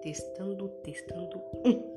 Testando, testando. Um.